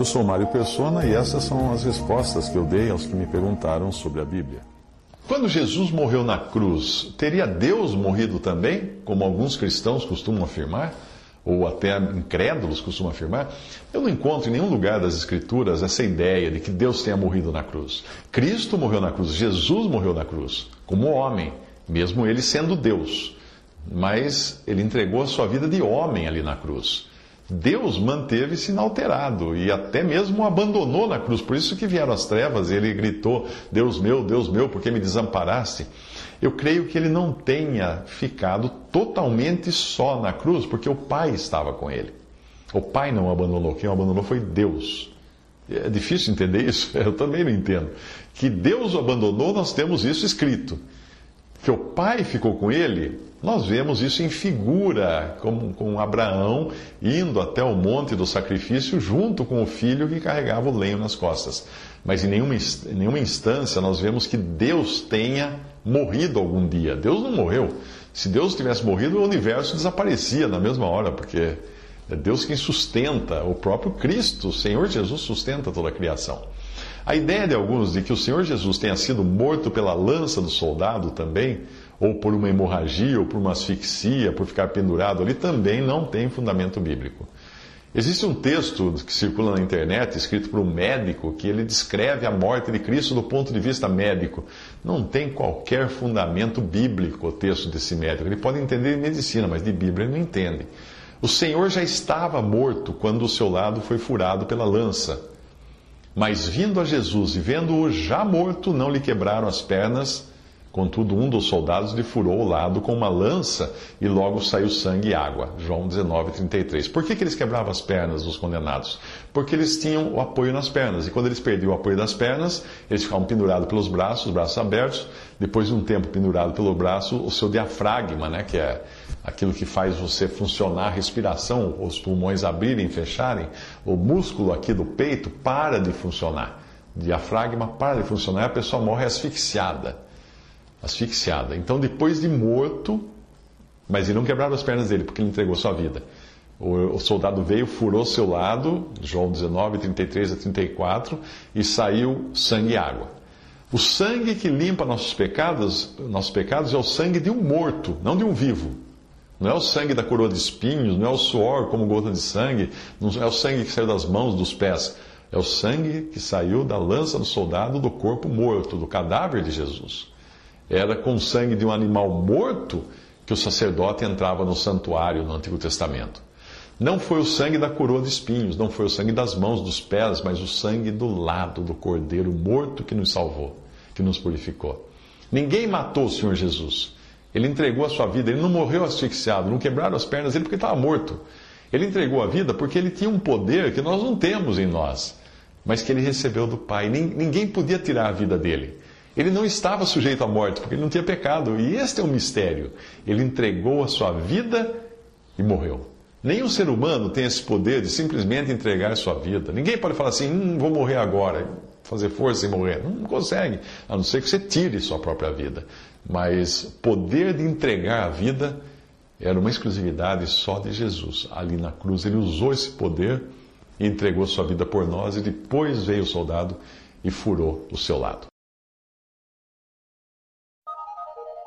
Eu sou Mário Persona e essas são as respostas que eu dei aos que me perguntaram sobre a Bíblia. Quando Jesus morreu na cruz, teria Deus morrido também, como alguns cristãos costumam afirmar? ou até incrédulos costumam afirmar, eu não encontro em nenhum lugar das Escrituras essa ideia de que Deus tenha morrido na cruz. Cristo morreu na cruz, Jesus morreu na cruz, como homem, mesmo ele sendo Deus. Mas ele entregou a sua vida de homem ali na cruz. Deus manteve-se inalterado e até mesmo abandonou na cruz. Por isso que vieram as trevas e ele gritou: Deus meu, Deus meu, por que me desamparaste? Eu creio que ele não tenha ficado totalmente só na cruz, porque o Pai estava com ele. O Pai não o abandonou, quem o abandonou foi Deus. É difícil entender isso? Eu também não entendo. Que Deus o abandonou, nós temos isso escrito. Que o Pai ficou com ele, nós vemos isso em figura, como com Abraão indo até o monte do sacrifício junto com o filho que carregava o lenho nas costas. Mas em nenhuma, em nenhuma instância nós vemos que Deus tenha morrido algum dia. Deus não morreu. Se Deus tivesse morrido, o universo desaparecia na mesma hora, porque é Deus quem sustenta, o próprio Cristo, o Senhor Jesus, sustenta toda a criação. A ideia de alguns de que o Senhor Jesus tenha sido morto pela lança do soldado também ou por uma hemorragia, ou por uma asfixia, por ficar pendurado ali, também não tem fundamento bíblico. Existe um texto que circula na internet, escrito por um médico, que ele descreve a morte de Cristo do ponto de vista médico. Não tem qualquer fundamento bíblico o texto desse médico. Ele pode entender de medicina, mas de Bíblia ele não entende. O Senhor já estava morto quando o seu lado foi furado pela lança. Mas vindo a Jesus e vendo-o já morto, não lhe quebraram as pernas Contudo, um dos soldados lhe furou o lado com uma lança e logo saiu sangue e água. João 19, 33. Por que, que eles quebravam as pernas dos condenados? Porque eles tinham o apoio nas pernas. E quando eles perdiam o apoio das pernas, eles ficavam pendurados pelos braços, os braços abertos. Depois de um tempo pendurado pelo braço, o seu diafragma, né, que é aquilo que faz você funcionar a respiração, os pulmões abrirem e fecharem, o músculo aqui do peito para de funcionar. O diafragma para de funcionar e a pessoa morre asfixiada asfixiada. Então, depois de morto, mas e não quebraram as pernas dele, porque ele entregou sua vida. O, soldado veio, furou seu lado, João 19, 33 a 34, e saiu sangue e água. O sangue que limpa nossos pecados, nossos pecados é o sangue de um morto, não de um vivo. Não é o sangue da coroa de espinhos, não é o suor como gota de sangue, não é o sangue que saiu das mãos, dos pés. É o sangue que saiu da lança do soldado do corpo morto, do cadáver de Jesus. Era com o sangue de um animal morto que o sacerdote entrava no santuário no Antigo Testamento. Não foi o sangue da coroa de espinhos, não foi o sangue das mãos, dos pés, mas o sangue do lado do cordeiro morto que nos salvou, que nos purificou. Ninguém matou o Senhor Jesus. Ele entregou a sua vida, ele não morreu asfixiado, não quebraram as pernas dele porque estava morto. Ele entregou a vida porque ele tinha um poder que nós não temos em nós, mas que ele recebeu do Pai. Ninguém podia tirar a vida dele. Ele não estava sujeito à morte, porque ele não tinha pecado. E este é o mistério. Ele entregou a sua vida e morreu. Nenhum ser humano tem esse poder de simplesmente entregar a sua vida. Ninguém pode falar assim, hum, vou morrer agora, fazer força e morrer. Não consegue, a não ser que você tire sua própria vida. Mas poder de entregar a vida era uma exclusividade só de Jesus. Ali na cruz, ele usou esse poder e entregou sua vida por nós, e depois veio o soldado e furou o seu lado.